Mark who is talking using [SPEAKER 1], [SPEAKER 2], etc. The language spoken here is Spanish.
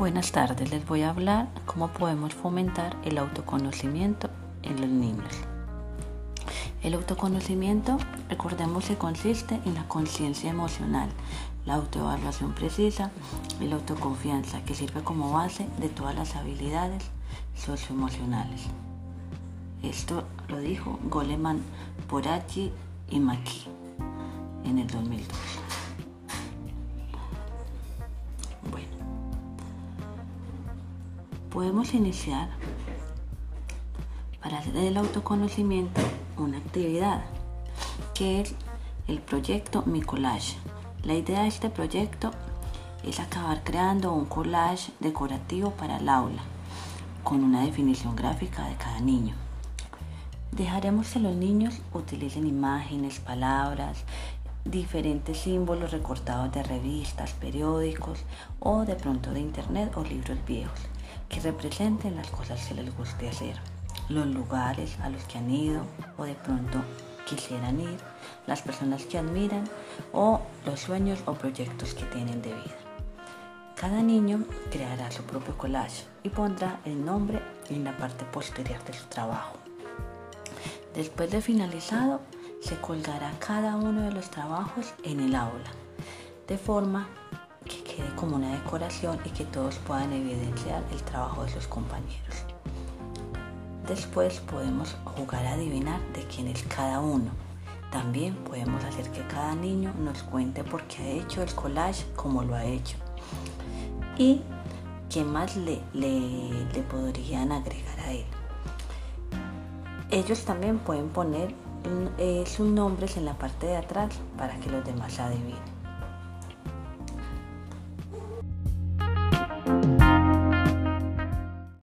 [SPEAKER 1] Buenas tardes, les voy a hablar cómo podemos fomentar el autoconocimiento en los niños. El autoconocimiento, recordemos que consiste en la conciencia emocional, la autoevaluación precisa y la autoconfianza que sirve como base de todas las habilidades socioemocionales. Esto lo dijo Goleman, Porachi y Maki en el 2002. Podemos iniciar para hacer el autoconocimiento una actividad que es el proyecto Mi Collage. La idea de este proyecto es acabar creando un collage decorativo para el aula con una definición gráfica de cada niño. Dejaremos que los niños utilicen imágenes, palabras, diferentes símbolos recortados de revistas, periódicos o de pronto de internet o libros viejos que representen las cosas que les guste hacer, los lugares a los que han ido o de pronto quisieran ir, las personas que admiran o los sueños o proyectos que tienen de vida. Cada niño creará su propio collage y pondrá el nombre en la parte posterior de su trabajo. Después de finalizado, se colgará cada uno de los trabajos en el aula, de forma quede como una decoración y que todos puedan evidenciar el trabajo de sus compañeros. Después podemos jugar a adivinar de quién es cada uno. También podemos hacer que cada niño nos cuente por qué ha hecho el collage como lo ha hecho. Y qué más le, le podrían agregar a él. Ellos también pueden poner sus nombres en la parte de atrás para que los demás adivinen.